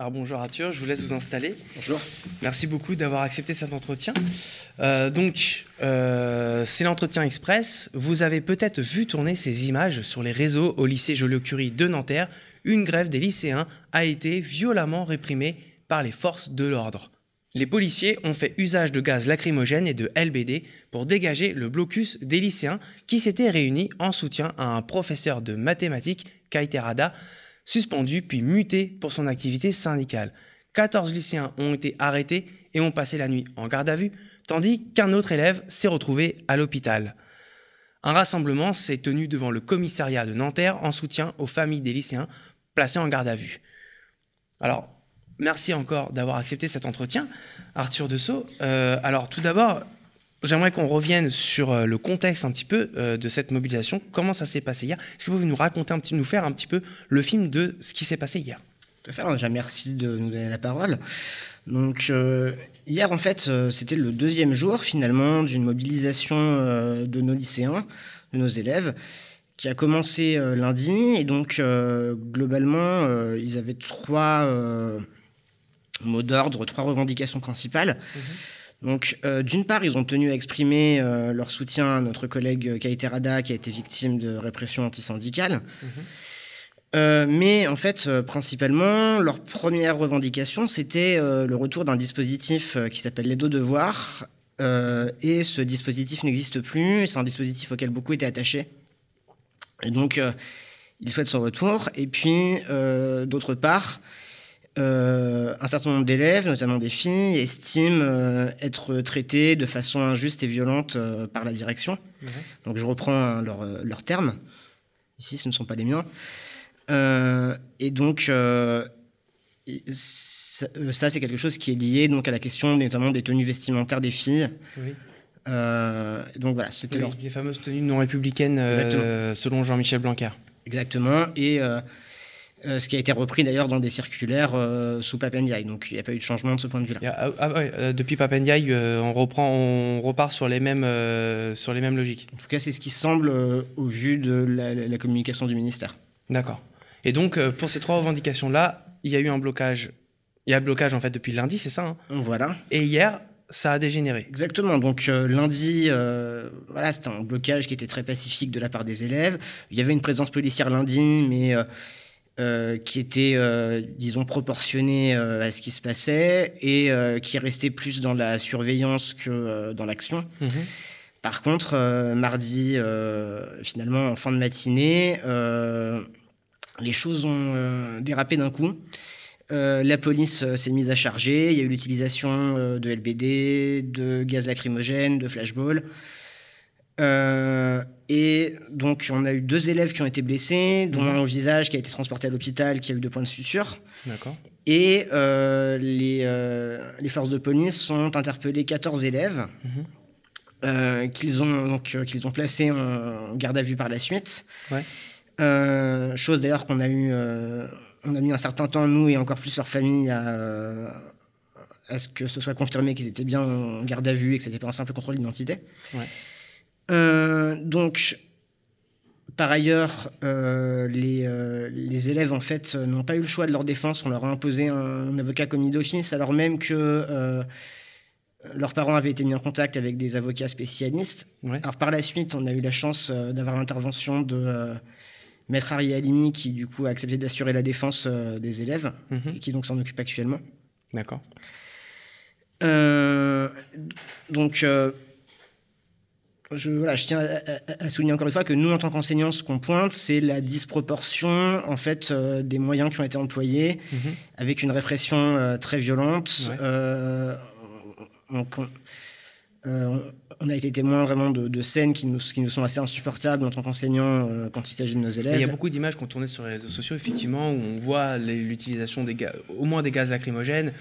Alors bonjour Arthur, je vous laisse vous installer. Bonjour. Merci beaucoup d'avoir accepté cet entretien. Euh, donc, euh, c'est l'entretien express. Vous avez peut-être vu tourner ces images sur les réseaux au lycée Joliot-Curie de Nanterre. Une grève des lycéens a été violemment réprimée par les forces de l'ordre. Les policiers ont fait usage de gaz lacrymogène et de LBD pour dégager le blocus des lycéens qui s'étaient réunis en soutien à un professeur de mathématiques, Kaiterada, suspendu puis muté pour son activité syndicale. 14 lycéens ont été arrêtés et ont passé la nuit en garde à vue, tandis qu'un autre élève s'est retrouvé à l'hôpital. Un rassemblement s'est tenu devant le commissariat de Nanterre en soutien aux familles des lycéens placés en garde à vue. Alors, merci encore d'avoir accepté cet entretien, Arthur Dessau. Euh, alors, tout d'abord, J'aimerais qu'on revienne sur euh, le contexte un petit peu euh, de cette mobilisation. Comment ça s'est passé hier? Est-ce que vous pouvez nous raconter un petit, nous faire un petit peu le film de ce qui s'est passé hier? Tout à fait. Déjà, merci de nous donner la parole. Donc euh, hier, en fait, c'était le deuxième jour finalement d'une mobilisation de nos lycéens, de nos élèves, qui a commencé lundi. Et donc globalement, ils avaient trois mots d'ordre, trois revendications principales. Mhm. Donc, euh, d'une part, ils ont tenu à exprimer euh, leur soutien à notre collègue Kaiterada, qui a été victime de répression antisyndicale. Mhm. Euh, mais en fait, principalement, leur première revendication, c'était le retour d'un dispositif qui s'appelle les deux devoirs. et ce dispositif n'existe plus. C'est un dispositif auquel beaucoup étaient attachés. Et donc, ils souhaitent son retour. Et puis, d'autre part, euh, un certain nombre d'élèves, notamment des filles, estiment euh, être traités de façon injuste et violente euh, par la direction. Donc je reprends leurs termes. Ici, ce ne sont pas les miens. et donc, ça, c'est quelque chose qui est lié donc, à la question notamment des tenues vestimentaires des filles. donc voilà, c'était les fameuses tenues non républicaines selon Jean-Michel Blanquer. Exactement. Et euh, ce qui a été repris d'ailleurs dans des circulaires euh, sous Papendiaï. Donc il n'y a pas eu de changement de ce point de vue-là. Ah, ah euh, depuis Papendiaï, on, reprend, on repart sur les, mêmes, sur les mêmes logiques. En tout cas, c'est ce qui semble au vu de la, communication du ministère. D'accord. Et donc, pour ces trois revendications-là, il y a eu un blocage. Il y a un blocage en fait depuis lundi, c'est ça hein? Voilà. Et hier, ça a dégénéré. Exactement. Donc lundi, voilà, c'était un blocage qui était très pacifique de la part des élèves. Il y avait une présence policière lundi, mais euh, qui était, euh, disons, proportionné euh, à ce qui se passait et qui restait plus dans la surveillance que dans l'action. Mhm. Par contre, mardi, finalement, en fin de matinée, les choses ont dérapé d'un coup. la police s'est mise à charger. Il y a eu l'utilisation de LBD, de gaz lacrymogène, de flashball. Euh, et donc, on a eu deux élèves qui ont été blessés, dont mhm. un au visage qui a été transporté à l'hôpital, qui a eu deux points de suture. D'accord. Et euh, les, euh, les, forces de police ont interpellé 14 élèves mhm. qu'ils ont, donc, qu'ils ont placés en garde à vue par la suite. Ouais. chose d'ailleurs qu'on a eu, on a mis un certain temps, nous et encore plus leur famille, à, à ce que ce soit confirmé qu'ils étaient bien en garde à vue et que ce n'était pas un simple contrôle d'identité. Ouais. Euh, donc, par ailleurs, euh, les, euh, les, élèves en fait n'ont pas eu le choix de leur défense. On leur a imposé un, avocat commis d'office, alors même que leurs parents avaient été mis en contact avec des avocats spécialistes. Alors par la suite, on a eu la chance d'avoir l'intervention de maître Ari Alimi, qui du coup a accepté d'assurer la défense des élèves mhm. et qui donc s'en occupe actuellement. D'accord. donc je, voilà, je tiens à, souligner encore une fois que nous, en tant qu'enseignants, ce qu'on pointe, c'est la disproportion en fait euh, des moyens qui ont été employés, mhm. avec une répression euh, très violente. Euh, on, a été témoin vraiment de, scènes qui nous, qui nous, sont assez insupportables en tant qu'enseignants quand il s'agit de nos élèves. Il y a beaucoup d'images qui ont tourné sur les réseaux sociaux, effectivement, où on voit l'utilisation des au moins des gaz lacrymogènes.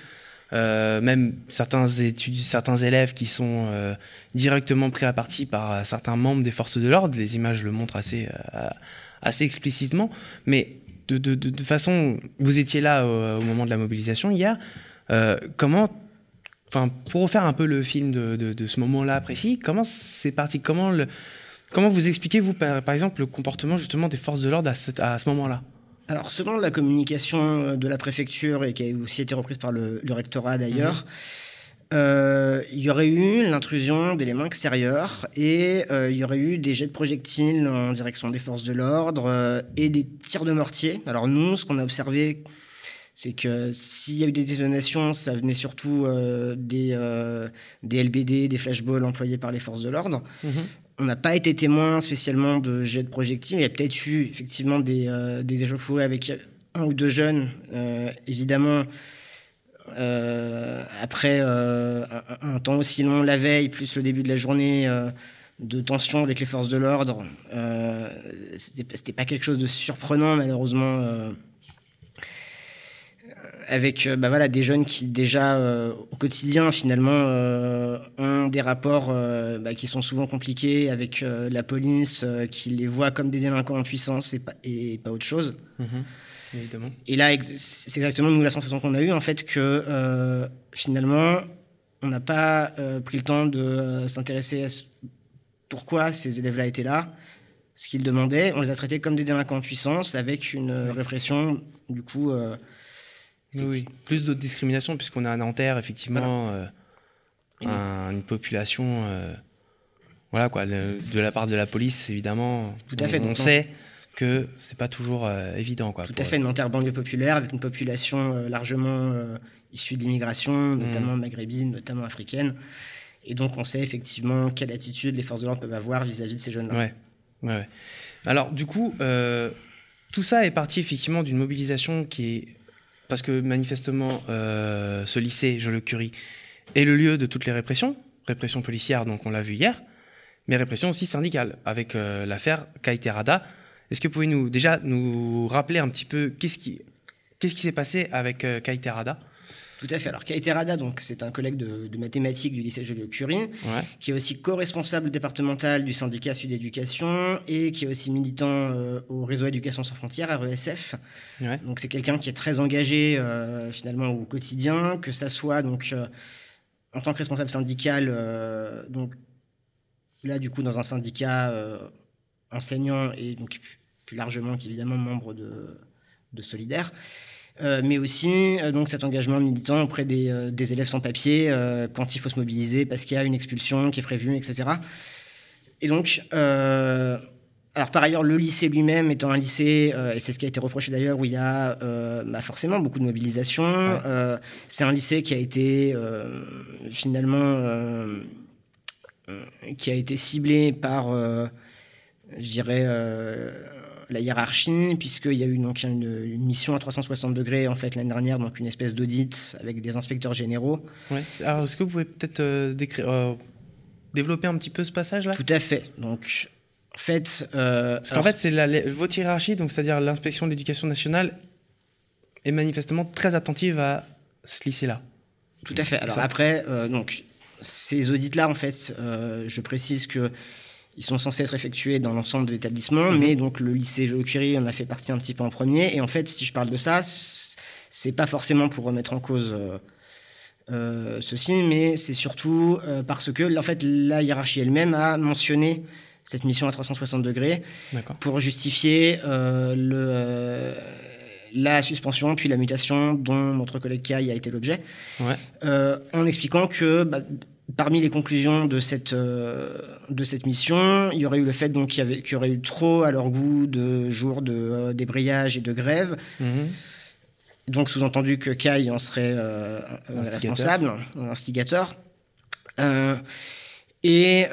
Euh, même certains, certains élèves qui sont euh, directement pris à partie par certains membres des forces de l'ordre. Les images le montrent assez, euh, explicitement. Mais de, façon, vous étiez là au, moment de la mobilisation hier. comment, pour refaire un peu le film de, ce moment-là précis, comment c'est parti Comment le, Comment vous expliquez, vous, par, exemple, le comportement justement des forces de l'ordre à, ce moment-là? Alors, selon la communication de la préfecture et qui a aussi été reprise par le, rectorat d'ailleurs, mhm. il y aurait eu l'intrusion d'éléments extérieurs et il y aurait eu des jets de projectiles en direction des forces de l'ordre et des tirs de mortier. Alors nous, ce qu'on a observé c'est que s'il y a eu des détonations, ça venait surtout euh, des, euh, des LBD, des flashballs employés par les forces de l'ordre. Mhm. On n'a pas été témoin spécialement de jets de projectiles. Il y a peut-être eu effectivement des, euh, échauffourées avec un ou deux jeunes, évidemment. après un, temps aussi long la veille, plus le début de la journée de tension avec les forces de l'ordre, c'était pas quelque chose de surprenant malheureusement avec euh, bah voilà, des jeunes qui déjà euh, au quotidien finalement euh, ont des rapports bah, qui sont souvent compliqués avec la police, qui les voit comme des délinquants en puissance et pas, et pas autre chose. Mm-hmm. évidemment. Et là, c'est exactement nous la sensation qu'on a eue en fait que finalement on n'a pas pris le temps de s'intéresser à pourquoi ces élèves-là étaient là, ce qu'ils demandaient. On les a traités comme des délinquants en puissance avec une répression du coup oui, plus d'autres discriminations, puisqu'on a à Nanterre, effectivement, euh, une population. Euh, voilà, quoi, de la part de la police, évidemment. Tout à fait. On, sait que c'est pas toujours euh, évident. Quoi, Tout à fait, Nanterre, banlieue populaire, avec une population largement issue de l'immigration, mm. notamment maghrébine, notamment africaine. Et donc, on sait effectivement quelle attitude les forces de l'ordre peuvent avoir vis-à-vis de ces jeunes-là. Ouais. ouais. Alors, du coup, tout ça est parti effectivement d'une mobilisation qui est parce que manifestement, euh, ce lycée, je le curie, est le lieu de toutes les répressions, répression policière, donc on l'a vu hier, mais répression aussi syndicale, avec euh, l'affaire Kaiterada. Est-ce que vous pouvez nous, déjà nous rappeler un petit peu qu'est-ce qui qu'est-ce qui s'est passé avec euh, Kaiterada tout à fait. Alors, Kaiterada, donc, c'est un collègue de, mathématiques du lycée Joliot-Curie, qui est aussi co-responsable départemental du syndicat Sud Éducation et qui est aussi militant euh, au réseau Éducation sans frontières, RESF. Donc, c'est quelqu'un qui est très engagé, euh, finalement, au quotidien, que ça soit, donc, euh, en tant que responsable syndical, donc, là, du coup, dans un syndicat enseignant et donc, plus largement, évidemment, membre de, de Solidaire. Euh, mais aussi euh, donc cet engagement militant auprès des, euh, des élèves sans papier quand il faut se mobiliser parce qu'il y a une expulsion qui est prévue, etc. Et donc, alors par ailleurs, le lycée lui-même étant un lycée, et c'est ce qui a été reproché d'ailleurs, où il y a bah, forcément beaucoup de mobilisation, c'est un lycée qui a été finalement qui a été ciblé par, je dirais la hiérarchie, puisqu'il y a eu donc une, mission à 360 degrés en fait l'année dernière, donc une espèce d'audit avec des inspecteurs généraux. Ouais. Alors est-ce que vous pouvez peut-être euh, euh, développer un petit peu ce passage-là? Tout à fait. Donc en fait, euh, parce qu'en fait c'est votre hiérarchie, donc c'est-à-dire l'inspection de l'éducation nationale est manifestement très attentive à ce lycée-là. Tout à fait. Alors après, donc ces audits-là, en fait, je précise que ils sont censés être effectués dans l'ensemble des établissements, mhm. mais donc le lycée Joliot Curie en a fait partie un petit peu en premier. Et en fait, si je parle de ça, c'est pas forcément pour remettre en cause euh, euh, ceci, mais c'est surtout euh, parce que en fait la hiérarchie elle-même a mentionné cette mission à 360 degrés pour justifier le la suspension puis la mutation dont notre collègue Kai a été l'objet, en expliquant que bah, Parmi les conclusions de cette, euh, de cette mission, il y aurait eu le fait donc, qu'il, y avait, qu'il y aurait eu trop à leur goût de jours de euh, débrayage et de grève. Mhm. Donc sous-entendu que Kai en serait euh, responsable, instigateur. et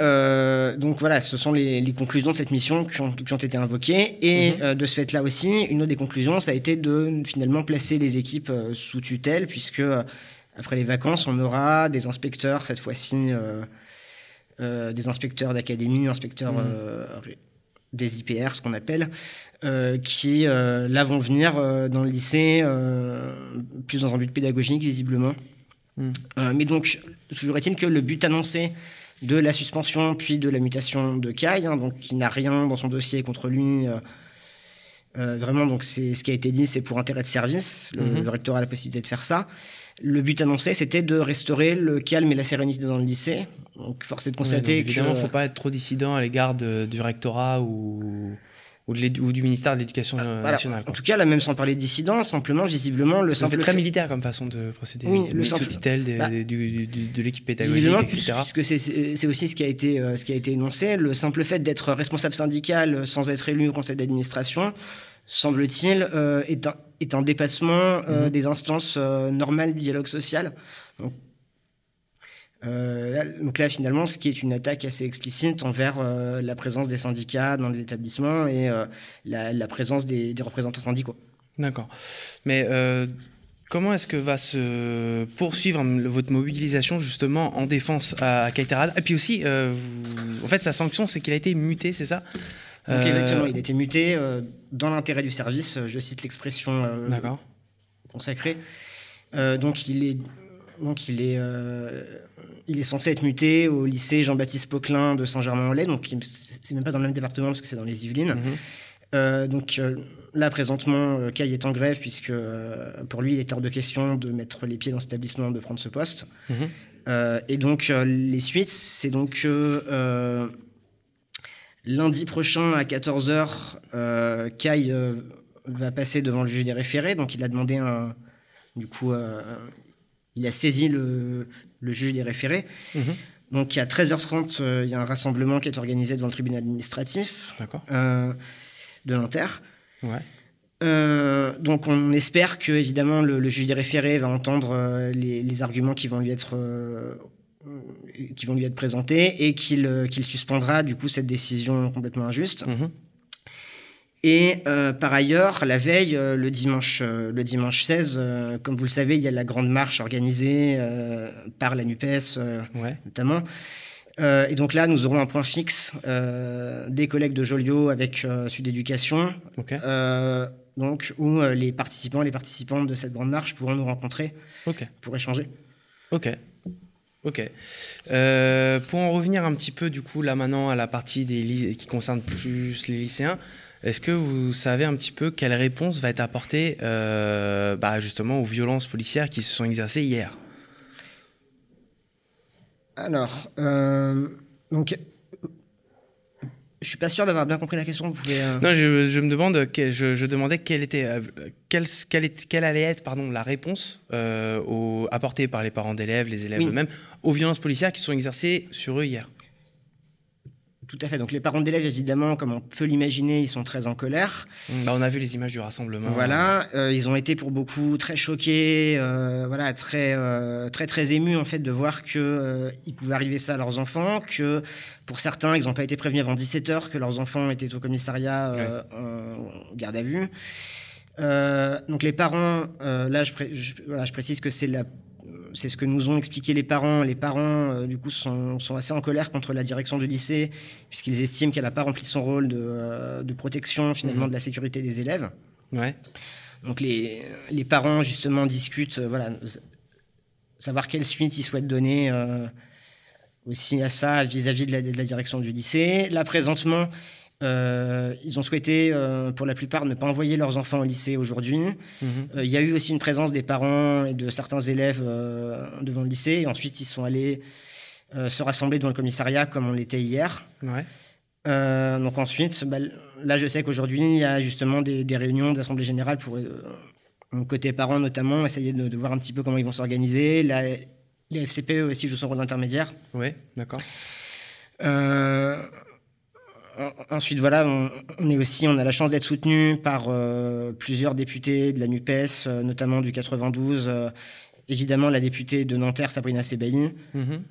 donc voilà, ce sont les, conclusions de cette mission qui ont, qui ont été invoquées. Et mhm. de ce fait-là aussi, une autre des conclusions, ça a été de finalement placer les équipes sous tutelle, puisque après les vacances, on aura des inspecteurs, cette fois-ci, euh, euh, des inspecteurs d'académie, inspecteurs mmh. euh, des IPR, ce qu'on appelle, qui là vont venir dans le lycée, plus dans un but pédagogique, visiblement. Mmh. mais donc, toujours est-il que le but annoncé de la suspension puis de la mutation de Kai, hein, donc qui n'a rien dans son dossier contre lui. vraiment, donc c'est ce qui a été dit, c'est pour intérêt de service. Le, mmh. le recteur a la possibilité de faire ça. Le but annoncé, c'était de restaurer le calme et la sérénité dans le lycée. Donc, force est de constater évidemment, il ne faut pas être trop dissident à l'égard du rectorat ou. ou, du ministère de l'Éducation ah, nationale. En tout cas, là, même sans parler de dissidents, simplement, visiblement, le Ça fait très militaire comme façon de procéder. Oui, le sous tutelle bah, de l'équipe pédagogique, etc. Puisque c'est aussi ce qui, a été, euh, ce qui a été énoncé. Le simple fait d'être responsable syndical sans être élu au conseil d'administration, semble-t-il, euh, est, un, est, un, dépassement euh, mhm. des instances normales du dialogue social. Donc, euh, donc là, finalement, ce qui est une attaque assez explicite envers euh, la présence des syndicats dans les établissements et euh, la, présence des, représentants syndicaux. D'accord. Mais comment est-ce que va se poursuivre votre mobilisation justement en défense à Kaiterad Et puis aussi, en fait, sa sanction, c'est qu'il a été muté, c'est ça? Exactement, il été muté dans l'intérêt du service, je cite l'expression consacrée. donc il est donc il est, euh, il est censé être muté au lycée Jean-Baptiste Poquelin de Saint-Germain-en-Laye, donc c'est même pas dans le même département parce que c'est dans les Yvelines. Mhm. Euh, donc euh, là, présentement, Kai est en grève puisque pour lui, il est hors de question de mettre les pieds dans cet établissement, de prendre ce poste. Mhm. et donc les suites, c'est donc lundi prochain à 14h, Kai va passer devant le juge des référés, donc il a demandé un, du coup, il a saisi le, juge des référés. Mhm. Donc, à 13h30, euh, il y a un rassemblement qui est organisé devant le tribunal administratif euh, de Nanterre. Euh, donc, on espère que, évidemment, le, juge des référés va entendre les, arguments qui vont lui être, qui vont lui être présentés et qu'il suspendra, du coup, cette décision complètement injuste. Mhm. Et euh, par ailleurs, la veille, euh, le, dimanche, euh, le dimanche 16, comme vous le savez, il y a la grande marche organisée par la NUPES notamment. et donc là, nous aurons un point fixe des collègues de Joliot avec Sud Éducation, donc où les participants, les participantes de cette grande marche pourront nous rencontrer pour échanger. Ok. Ok. pour en revenir un petit peu du coup là maintenant à la partie qui concerne plus les lycéens, est-ce que vous savez un petit peu quelle réponse va être apportée euh, bah, justement aux violences policières qui se sont exercées hier? Alors, euh, donc, je suis pas sûr d'avoir bien compris la question. Vous pouvez, euh, Non, je, me demande, je, demandais quelle était, quelle, quelle, allait être, pardon, la réponse apportée par les parents d'élèves, les élèves eux-mêmes, aux violences policières qui sont exercées sur eux hier. Tout à fait. Donc les parents d'élèves, évidemment, comme on peut l'imaginer, ils sont très en colère. Bah, on a vu les images du rassemblement. Voilà, euh, ils ont été pour beaucoup très choqués, euh, voilà, très, euh, très très émus en fait de voir que il pouvait arriver ça à leurs enfants, que pour certains, ils n'ont pas été prévenus avant 17 h que leurs enfants étaient au commissariat en garde à vue. donc les parents, là, je, je précise que c'est la c'est ce que nous ont expliqué les parents. Les parents, euh, du coup, sont, assez en colère contre la direction du lycée, puisqu'ils estiment qu'elle n'a pas rempli son rôle de, euh, protection, finalement, mhm. de la sécurité des élèves. Ouais. Donc, les, parents, justement, discutent, euh, voilà, savoir quelle suite ils souhaitent donner aussi à ça vis-à-vis de, la, direction du lycée. Là, présentement, euh, ils ont souhaité, euh, pour la plupart, ne pas envoyer leurs enfants au lycée aujourd'hui. Mhm. Euh, il y a eu aussi une présence des parents et de certains élèves devant le lycée. Et ensuite, ils sont allés se rassembler devant le commissariat comme on l'était hier. donc ensuite, bah, là, je sais qu'aujourd'hui, il y a justement des, réunions d'assemblée générale pour, côté parents notamment, essayer de, voir un petit peu comment ils vont s'organiser. Les FCPE aussi jouent son rôle d'intermédiaire. Oui, d'accord. Ensuite, voilà, on, est aussi, on a la chance d'être soutenu par euh, plusieurs députés de la NUPES, euh, notamment du 92. Euh, évidemment, la députée de Nanterre, Sabrina Sebaï. Mhm.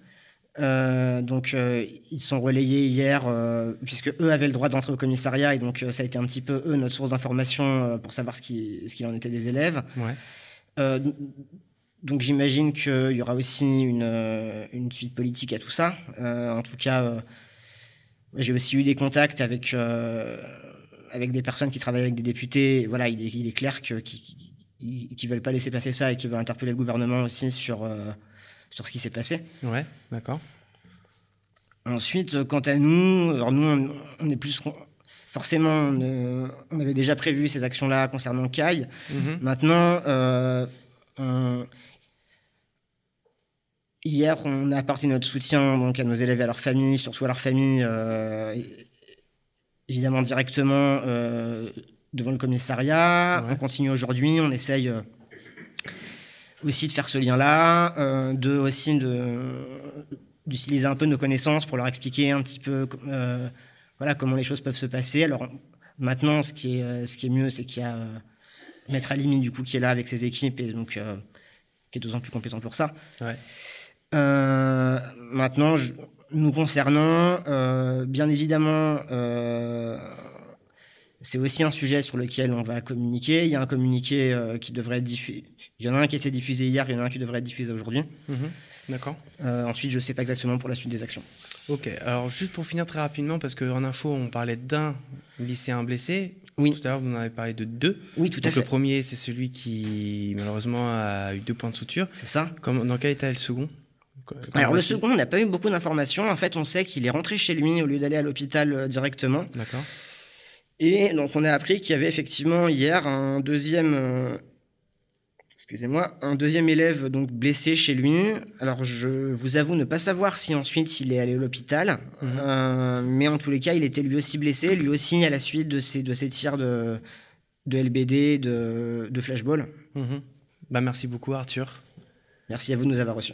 donc, ils sont relayés hier, puisque eux avaient le droit d'entrer au commissariat, et donc ça a été un petit peu eux notre source d'information pour savoir ce qu'il en était des élèves. donc, j'imagine qu'il y aura aussi une, une, suite politique à tout ça. en tout cas j'ai aussi eu des contacts avec, euh, avec des personnes qui travaillent avec des députés. Voilà, il est, il est clair qu'ils ne veulent pas laisser passer ça et qu'ils veulent interpeller le gouvernement aussi sur, euh, sur ce qui s'est passé. Ouais, d'accord. Ensuite, quant à nous, alors nous, on, est plus. Forcément, on, avait déjà prévu ces actions-là concernant CAI. Mm-hmm. Maintenant, euh, on, Hier, on a apporté notre soutien donc, à nos élèves et à leurs familles, surtout à leurs familles, euh, évidemment directement devant le commissariat. On continue aujourd'hui, on essaye aussi de faire ce lien-là, de aussi d'utiliser un peu nos connaissances pour leur expliquer un petit peu voilà, comment les choses peuvent se passer. Alors maintenant, ce qui est, ce qui est mieux, c'est qu'il y a Maître Alimi, du coup, qui est là avec ses équipes et donc qui est deux ans plus compétent pour ça. Maintenant, nous concernant, bien évidemment, c'est aussi un sujet sur lequel on va communiquer. Il y a un communiqué euh, qui devrait être diffusé. Il y en a un qui a été diffusé hier, il y en a un qui devrait être diffusé aujourd'hui. Mhm. D'accord. Euh, ensuite, je ne sais pas exactement pour la suite des actions. Ok, alors juste pour finir très rapidement, parce qu'en info, on parlait d'un lycéen blessé. Oui. Tout à l'heure, vous en avez parlé de deux. Oui, tout à fait. Le premier, c'est celui qui, malheureusement, a eu deux points de suture. C'est ça. Comme, dans quel état est le second? Alors le second, on n'a pas eu beaucoup d'informations. En fait, on sait qu'il est rentré chez lui au lieu d'aller à l'hôpital euh, directement. D'accord. Et donc on a appris qu'il y avait effectivement hier un deuxième, euh, excusez-moi, un deuxième élève donc blessé chez lui. Alors je vous avoue ne pas savoir si ensuite il est allé à l'hôpital, mhm. euh, mais en tous les cas il était lui aussi blessé, lui aussi à la suite de ces, de ces tirs de, de LBD, de, de flashball. Bah merci beaucoup Arthur. Merci à vous de nous avoir reçus.